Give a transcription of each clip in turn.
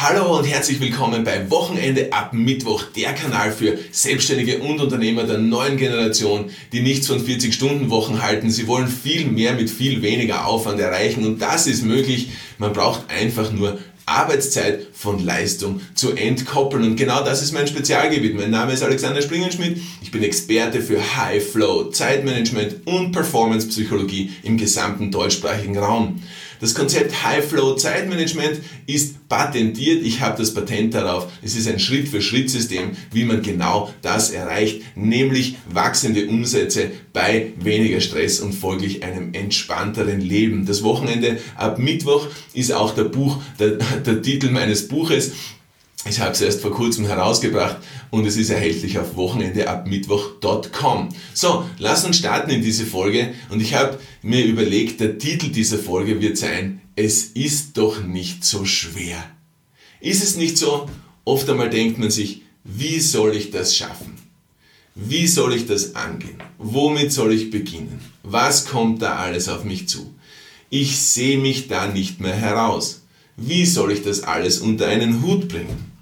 Hallo und herzlich willkommen bei Wochenende ab Mittwoch, der Kanal für Selbstständige und Unternehmer der neuen Generation, die nichts von 40-Stunden-Wochen halten. Sie wollen viel mehr mit viel weniger Aufwand erreichen und das ist möglich. Man braucht einfach nur Arbeitszeit von Leistung zu entkoppeln. Und genau das ist mein Spezialgebiet. Mein Name ist Alexander Springenschmidt. Ich bin Experte für High Flow, Zeitmanagement und Performance Psychologie im gesamten deutschsprachigen Raum. Das Konzept High Flow Zeitmanagement ist patentiert. Ich habe das Patent darauf. Es ist ein Schritt-für-Schritt-System, wie man genau das erreicht, nämlich wachsende Umsätze bei weniger Stress und folglich einem entspannteren Leben. Das Wochenende ab Mittwoch ist auch der Buch, der, der Titel meines Buches. Ich habe es erst vor kurzem herausgebracht und es ist erhältlich auf wochenendeabmittwoch.com. So, lass uns starten in diese Folge und ich habe mir überlegt, der Titel dieser Folge wird sein, es ist doch nicht so schwer. Ist es nicht so? Oft einmal denkt man sich, wie soll ich das schaffen? Wie soll ich das angehen? Womit soll ich beginnen? Was kommt da alles auf mich zu? Ich sehe mich da nicht mehr heraus. Wie soll ich das alles unter einen Hut bringen?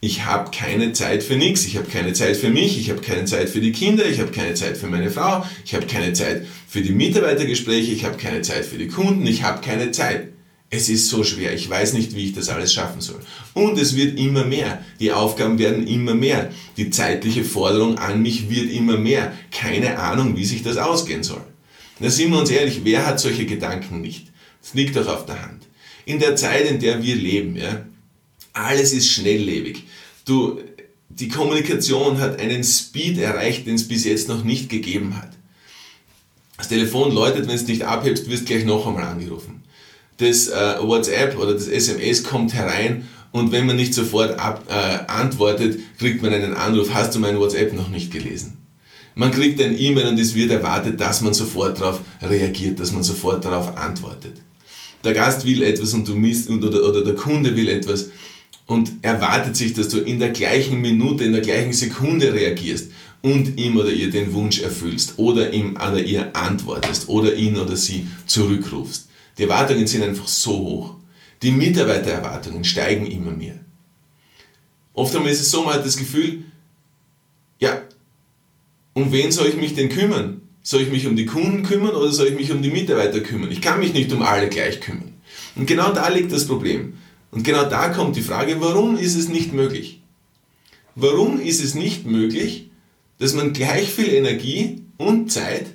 Ich habe keine Zeit für nichts. Ich habe keine Zeit für mich, ich habe keine Zeit für die Kinder, ich habe keine Zeit für meine Frau, ich habe keine Zeit für die Mitarbeitergespräche, ich habe keine Zeit für die Kunden, ich habe keine Zeit. Es ist so schwer, ich weiß nicht, wie ich das alles schaffen soll. Und es wird immer mehr. Die Aufgaben werden immer mehr. Die zeitliche Forderung an mich wird immer mehr. Keine Ahnung, wie sich das ausgehen soll. Da sind wir uns ehrlich, wer hat solche Gedanken nicht? Das liegt doch auf der Hand. In der Zeit, in der wir leben, ja, alles ist schnelllebig. Du, die Kommunikation hat einen Speed erreicht, den es bis jetzt noch nicht gegeben hat. Das Telefon läutet, wenn es nicht abhebst, wirst gleich noch einmal angerufen. Das äh, WhatsApp oder das SMS kommt herein und wenn man nicht sofort ab, äh, antwortet, kriegt man einen Anruf, hast du mein WhatsApp noch nicht gelesen? Man kriegt ein E-Mail und es wird erwartet, dass man sofort darauf reagiert, dass man sofort darauf antwortet. Der Gast will etwas und du misst, oder, oder der Kunde will etwas und erwartet sich, dass du in der gleichen Minute, in der gleichen Sekunde reagierst und ihm oder ihr den Wunsch erfüllst oder ihm oder ihr antwortest oder ihn oder sie zurückrufst. Die Erwartungen sind einfach so hoch. Die Mitarbeitererwartungen steigen immer mehr. Oft einmal ist es so, man hat das Gefühl, ja, um wen soll ich mich denn kümmern? Soll ich mich um die Kunden kümmern oder soll ich mich um die Mitarbeiter kümmern? Ich kann mich nicht um alle gleich kümmern. Und genau da liegt das Problem. Und genau da kommt die Frage, warum ist es nicht möglich? Warum ist es nicht möglich, dass man gleich viel Energie und Zeit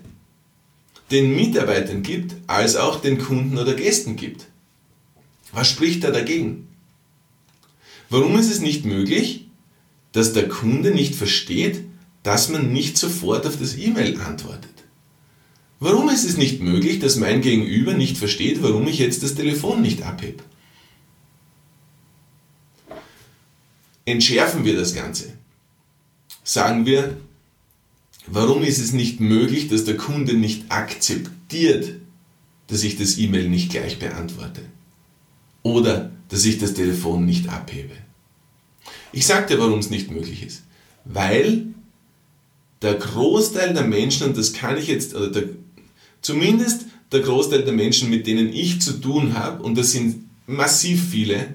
den Mitarbeitern gibt, als auch den Kunden oder Gästen gibt? Was spricht da dagegen? Warum ist es nicht möglich, dass der Kunde nicht versteht, dass man nicht sofort auf das E-Mail antwortet? Warum ist es nicht möglich, dass mein Gegenüber nicht versteht, warum ich jetzt das Telefon nicht abhebe? Entschärfen wir das Ganze. Sagen wir, warum ist es nicht möglich, dass der Kunde nicht akzeptiert, dass ich das E-Mail nicht gleich beantworte? Oder dass ich das Telefon nicht abhebe? Ich sage dir, warum es nicht möglich ist. Weil der Großteil der Menschen, und das kann ich jetzt, oder der, zumindest der Großteil der Menschen, mit denen ich zu tun habe, und das sind massiv viele,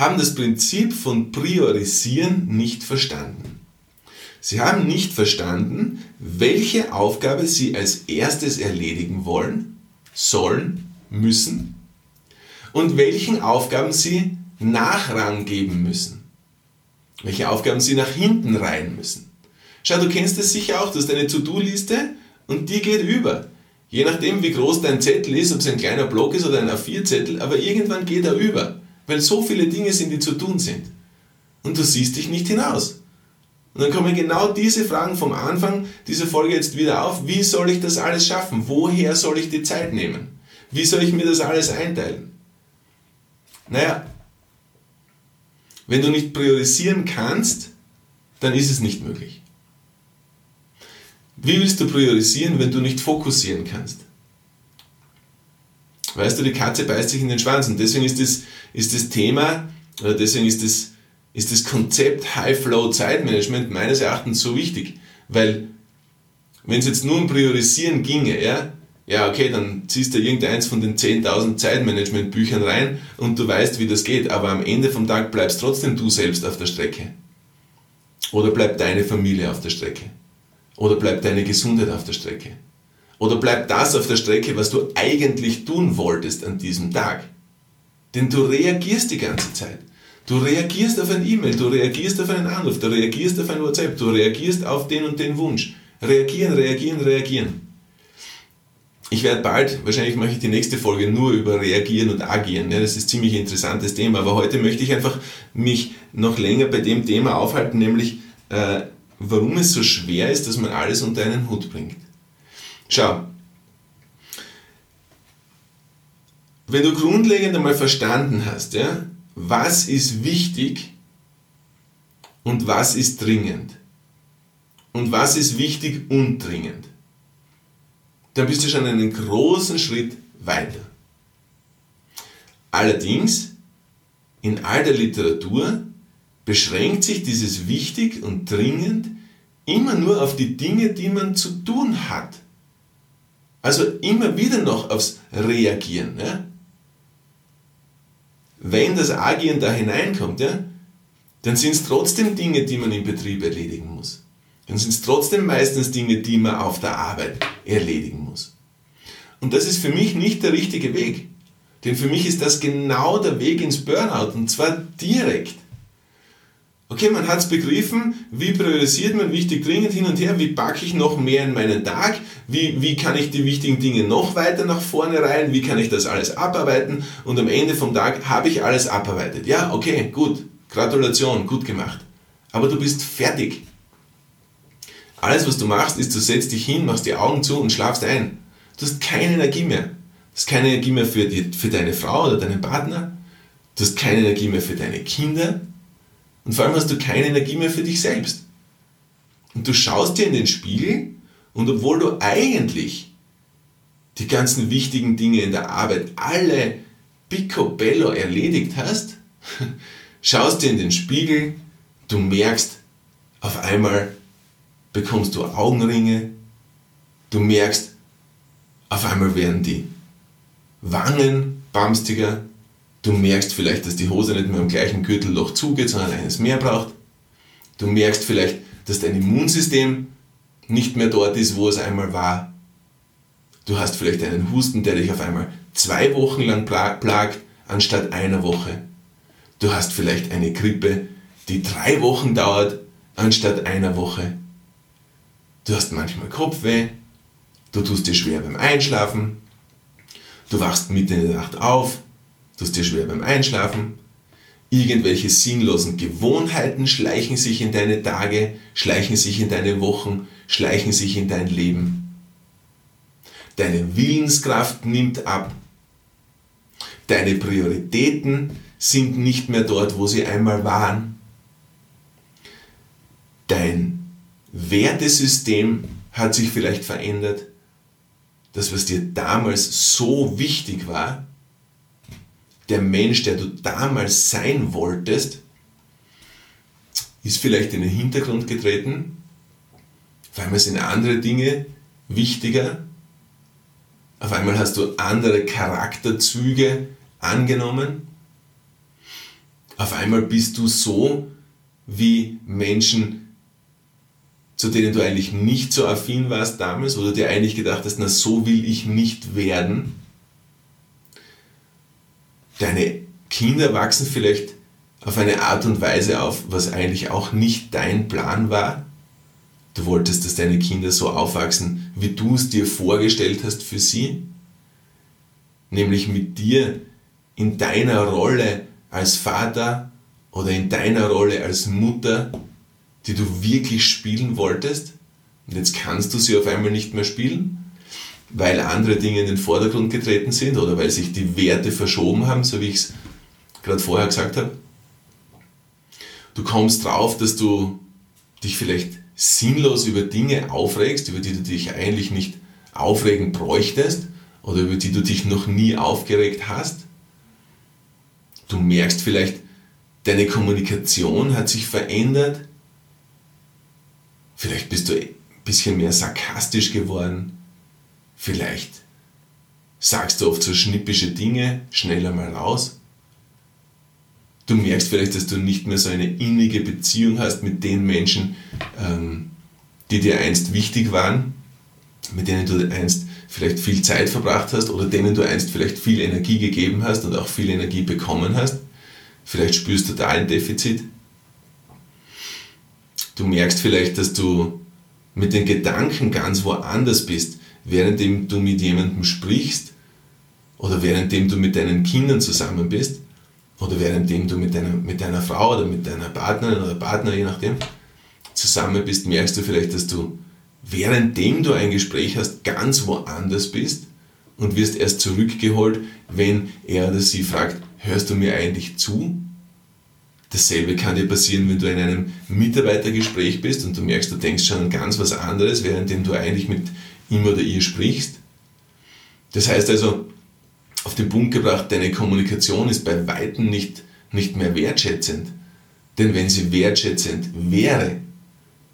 haben das Prinzip von Priorisieren nicht verstanden. Sie haben nicht verstanden, welche Aufgabe sie als erstes erledigen wollen, sollen, müssen und welchen Aufgaben sie Nachrang geben müssen. Welche Aufgaben sie nach hinten reihen müssen. Schau, du kennst es sicher auch, du hast eine To-Do-Liste und die geht über. Je nachdem, wie groß dein Zettel ist, ob es ein kleiner Block ist oder ein A4-Zettel, aber irgendwann geht er über weil so viele Dinge sind, die zu tun sind. Und du siehst dich nicht hinaus. Und dann kommen genau diese Fragen vom Anfang dieser Folge jetzt wieder auf. Wie soll ich das alles schaffen? Woher soll ich die Zeit nehmen? Wie soll ich mir das alles einteilen? Naja, wenn du nicht priorisieren kannst, dann ist es nicht möglich. Wie willst du priorisieren, wenn du nicht fokussieren kannst? Weißt du, die Katze beißt sich in den Schwanz und deswegen ist das, ist das Thema, oder deswegen ist das, ist das Konzept High-Flow-Zeitmanagement meines Erachtens so wichtig, weil wenn es jetzt nur um Priorisieren ginge, ja, ja, okay, dann ziehst du irgendeins von den 10.000 Zeitmanagement-Büchern rein und du weißt, wie das geht, aber am Ende vom Tag bleibst trotzdem du selbst auf der Strecke. Oder bleibt deine Familie auf der Strecke? Oder bleibt deine Gesundheit auf der Strecke? Oder bleibt das auf der Strecke, was du eigentlich tun wolltest an diesem Tag? Denn du reagierst die ganze Zeit. Du reagierst auf ein E-Mail, du reagierst auf einen Anruf, du reagierst auf ein WhatsApp, du reagierst auf den und den Wunsch. Reagieren, reagieren, reagieren. Ich werde bald, wahrscheinlich mache ich die nächste Folge nur über Reagieren und Agieren. Das ist ein ziemlich interessantes Thema, aber heute möchte ich einfach mich noch länger bei dem Thema aufhalten, nämlich äh, warum es so schwer ist, dass man alles unter einen Hut bringt. Schau, wenn du grundlegend einmal verstanden hast, ja, was ist wichtig und was ist dringend und was ist wichtig und dringend, dann bist du schon einen großen Schritt weiter. Allerdings, in all der Literatur beschränkt sich dieses wichtig und dringend immer nur auf die Dinge, die man zu tun hat. Also immer wieder noch aufs Reagieren. Ja? Wenn das Agieren da hineinkommt, ja, dann sind es trotzdem Dinge, die man im Betrieb erledigen muss dann sind es trotzdem meistens Dinge, die man auf der Arbeit erledigen muss. Und das ist für mich nicht der richtige Weg. Denn für mich ist das genau der Weg ins Burnout und zwar direkt. Okay, man hat es begriffen, wie priorisiert man wichtig dringend hin und her, wie packe ich noch mehr in meinen Tag, wie, wie kann ich die wichtigen Dinge noch weiter nach vorne rein, wie kann ich das alles abarbeiten und am Ende vom Tag habe ich alles abarbeitet. Ja, okay, gut, Gratulation, gut gemacht. Aber du bist fertig. Alles, was du machst, ist, du setzt dich hin, machst die Augen zu und schlafst ein. Du hast keine Energie mehr. Du hast keine Energie mehr für, die, für deine Frau oder deinen Partner. Du hast keine Energie mehr für deine Kinder. Und vor allem hast du keine Energie mehr für dich selbst. Und du schaust dir in den Spiegel und obwohl du eigentlich die ganzen wichtigen Dinge in der Arbeit alle picobello erledigt hast, schaust dir in den Spiegel, du merkst auf einmal, bekommst du Augenringe, du merkst, auf einmal werden die Wangen bamstiger, du merkst vielleicht, dass die Hose nicht mehr im gleichen Gürtelloch zugeht, sondern eines mehr braucht, du merkst vielleicht, dass dein Immunsystem nicht mehr dort ist, wo es einmal war, du hast vielleicht einen Husten, der dich auf einmal zwei Wochen lang plagt, anstatt einer Woche. Du hast vielleicht eine Grippe, die drei Wochen dauert, anstatt einer Woche. Du hast manchmal Kopfweh, du tust dir schwer beim Einschlafen, du wachst mitten in der Nacht auf, tust dir schwer beim Einschlafen, irgendwelche sinnlosen Gewohnheiten schleichen sich in deine Tage, schleichen sich in deine Wochen, schleichen sich in dein Leben. Deine Willenskraft nimmt ab. Deine Prioritäten sind nicht mehr dort, wo sie einmal waren. Dein Wertesystem hat sich vielleicht verändert. Das, was dir damals so wichtig war, der Mensch, der du damals sein wolltest, ist vielleicht in den Hintergrund getreten. Auf einmal sind andere Dinge wichtiger. Auf einmal hast du andere Charakterzüge angenommen. Auf einmal bist du so, wie Menschen zu denen du eigentlich nicht so affin warst damals oder dir eigentlich gedacht hast, na so will ich nicht werden. Deine Kinder wachsen vielleicht auf eine Art und Weise auf, was eigentlich auch nicht dein Plan war. Du wolltest, dass deine Kinder so aufwachsen, wie du es dir vorgestellt hast für sie. Nämlich mit dir in deiner Rolle als Vater oder in deiner Rolle als Mutter die du wirklich spielen wolltest und jetzt kannst du sie auf einmal nicht mehr spielen, weil andere Dinge in den Vordergrund getreten sind oder weil sich die Werte verschoben haben, so wie ich es gerade vorher gesagt habe. Du kommst drauf, dass du dich vielleicht sinnlos über Dinge aufregst, über die du dich eigentlich nicht aufregen bräuchtest oder über die du dich noch nie aufgeregt hast. Du merkst vielleicht, deine Kommunikation hat sich verändert, Vielleicht bist du ein bisschen mehr sarkastisch geworden. Vielleicht sagst du oft so schnippische Dinge schneller mal raus. Du merkst vielleicht, dass du nicht mehr so eine innige Beziehung hast mit den Menschen, ähm, die dir einst wichtig waren, mit denen du einst vielleicht viel Zeit verbracht hast oder denen du einst vielleicht viel Energie gegeben hast und auch viel Energie bekommen hast. Vielleicht spürst du da ein Defizit. Du merkst vielleicht, dass du mit den Gedanken ganz woanders bist, währenddem du mit jemandem sprichst oder währenddem du mit deinen Kindern zusammen bist oder währenddem du mit deiner, mit deiner Frau oder mit deiner Partnerin oder Partner, je nachdem, zusammen bist, merkst du vielleicht, dass du währenddem du ein Gespräch hast, ganz woanders bist und wirst erst zurückgeholt, wenn er oder sie fragt, hörst du mir eigentlich zu? Dasselbe kann dir passieren, wenn du in einem Mitarbeitergespräch bist und du merkst, du denkst schon an ganz was anderes, währenddem du eigentlich mit ihm oder ihr sprichst. Das heißt also, auf den Punkt gebracht, deine Kommunikation ist bei Weitem nicht, nicht mehr wertschätzend. Denn wenn sie wertschätzend wäre,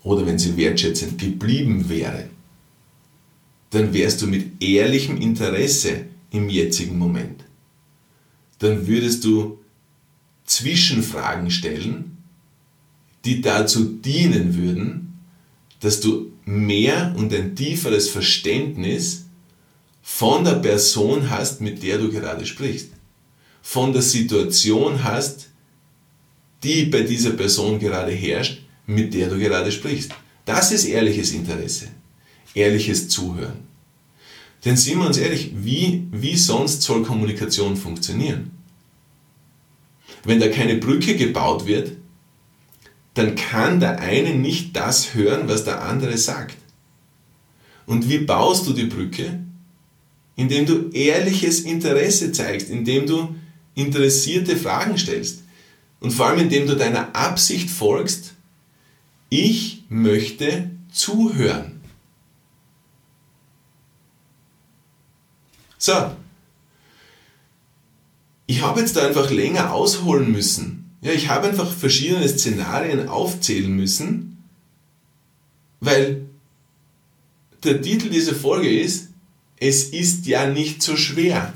oder wenn sie wertschätzend geblieben wäre, dann wärst du mit ehrlichem Interesse im jetzigen Moment. Dann würdest du Zwischenfragen stellen, die dazu dienen würden, dass du mehr und ein tieferes Verständnis von der Person hast, mit der du gerade sprichst. Von der Situation hast, die bei dieser Person gerade herrscht mit der du gerade sprichst. Das ist ehrliches Interesse, ehrliches Zuhören. Denn sind wir uns ehrlich, wie, wie sonst soll Kommunikation funktionieren? Wenn da keine Brücke gebaut wird, dann kann der eine nicht das hören, was der andere sagt. Und wie baust du die Brücke? Indem du ehrliches Interesse zeigst, indem du interessierte Fragen stellst und vor allem indem du deiner Absicht folgst, ich möchte zuhören. So. Ich habe jetzt da einfach länger ausholen müssen. Ja, ich habe einfach verschiedene Szenarien aufzählen müssen, weil der Titel dieser Folge ist, es ist ja nicht so schwer.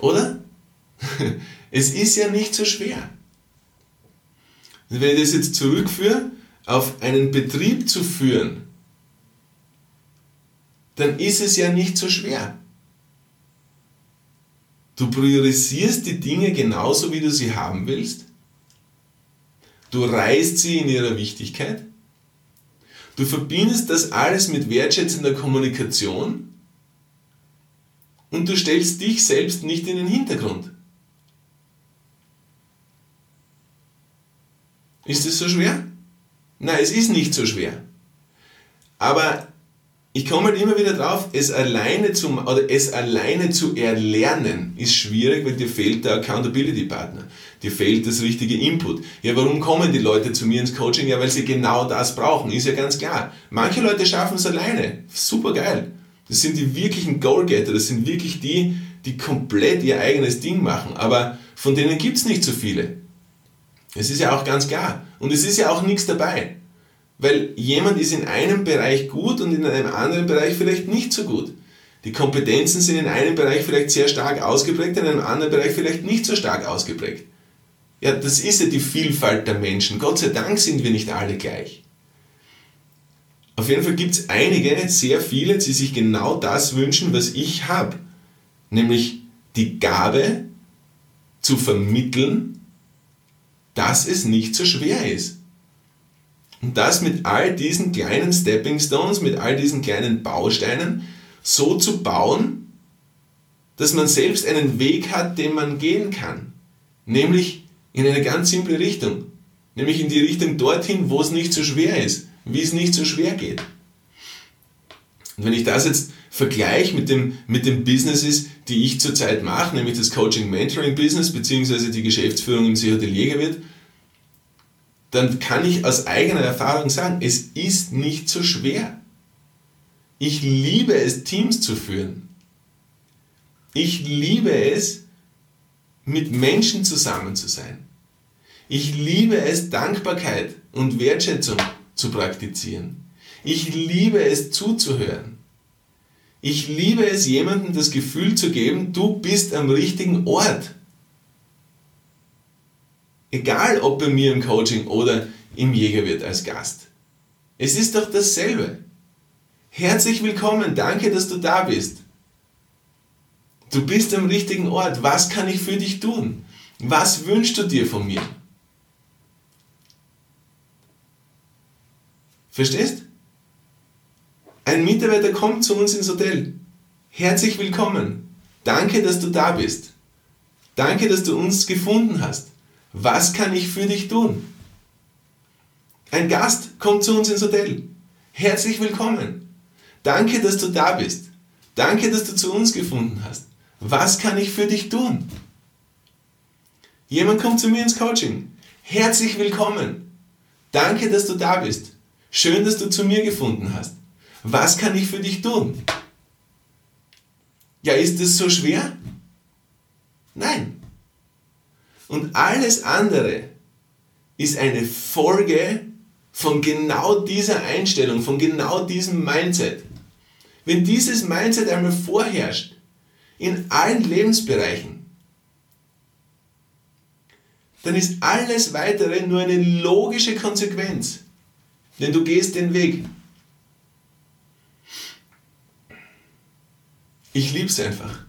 Oder? Es ist ja nicht so schwer. Und wenn ich das jetzt zurückführe, auf einen Betrieb zu führen, dann ist es ja nicht so schwer. Du priorisierst die Dinge genauso, wie du sie haben willst. Du reißt sie in ihrer Wichtigkeit. Du verbindest das alles mit wertschätzender Kommunikation und du stellst dich selbst nicht in den Hintergrund. Ist es so schwer? Nein, es ist nicht so schwer. Aber ich komme halt immer wieder drauf, es alleine zu, oder es alleine zu erlernen ist schwierig, weil dir fehlt der Accountability Partner. Dir fehlt das richtige Input. Ja, warum kommen die Leute zu mir ins Coaching? Ja, weil sie genau das brauchen. Ist ja ganz klar. Manche Leute schaffen es alleine. Super geil. Das sind die wirklichen Goalgetter. Das sind wirklich die, die komplett ihr eigenes Ding machen. Aber von denen gibt es nicht so viele. Es ist ja auch ganz klar. Und es ist ja auch nichts dabei. Weil jemand ist in einem Bereich gut und in einem anderen Bereich vielleicht nicht so gut. Die Kompetenzen sind in einem Bereich vielleicht sehr stark ausgeprägt, in einem anderen Bereich vielleicht nicht so stark ausgeprägt. Ja, das ist ja die Vielfalt der Menschen. Gott sei Dank sind wir nicht alle gleich. Auf jeden Fall gibt es einige, sehr viele, die sich genau das wünschen, was ich habe. Nämlich die Gabe zu vermitteln, dass es nicht so schwer ist. Und das mit all diesen kleinen Stepping Stones, mit all diesen kleinen Bausteinen so zu bauen, dass man selbst einen Weg hat, den man gehen kann. Nämlich in eine ganz simple Richtung. Nämlich in die Richtung dorthin, wo es nicht so schwer ist, wie es nicht so schwer geht. Und wenn ich das jetzt vergleiche mit dem, mit den Businesses, die ich zurzeit mache, nämlich das Coaching-Mentoring-Business beziehungsweise die Geschäftsführung im Seehotelier wird, dann kann ich aus eigener Erfahrung sagen, es ist nicht so schwer. Ich liebe es, Teams zu führen. Ich liebe es, mit Menschen zusammen zu sein. Ich liebe es, Dankbarkeit und Wertschätzung zu praktizieren. Ich liebe es, zuzuhören. Ich liebe es, jemandem das Gefühl zu geben, du bist am richtigen Ort. Egal ob bei mir im Coaching oder im Jägerwirt als Gast. Es ist doch dasselbe. Herzlich willkommen, danke, dass du da bist. Du bist am richtigen Ort. Was kann ich für dich tun? Was wünschst du dir von mir? Verstehst? Ein Mitarbeiter kommt zu uns ins Hotel. Herzlich willkommen. Danke, dass du da bist. Danke, dass du uns gefunden hast. Was kann ich für dich tun? Ein Gast kommt zu uns ins Hotel. Herzlich willkommen. Danke, dass du da bist. Danke, dass du zu uns gefunden hast. Was kann ich für dich tun? Jemand kommt zu mir ins Coaching. Herzlich willkommen. Danke, dass du da bist. Schön, dass du zu mir gefunden hast. Was kann ich für dich tun? Ja, ist es so schwer? Nein. Und alles andere ist eine Folge von genau dieser Einstellung, von genau diesem Mindset. Wenn dieses Mindset einmal vorherrscht, in allen Lebensbereichen, dann ist alles weitere nur eine logische Konsequenz. Denn du gehst den Weg. Ich liebe es einfach.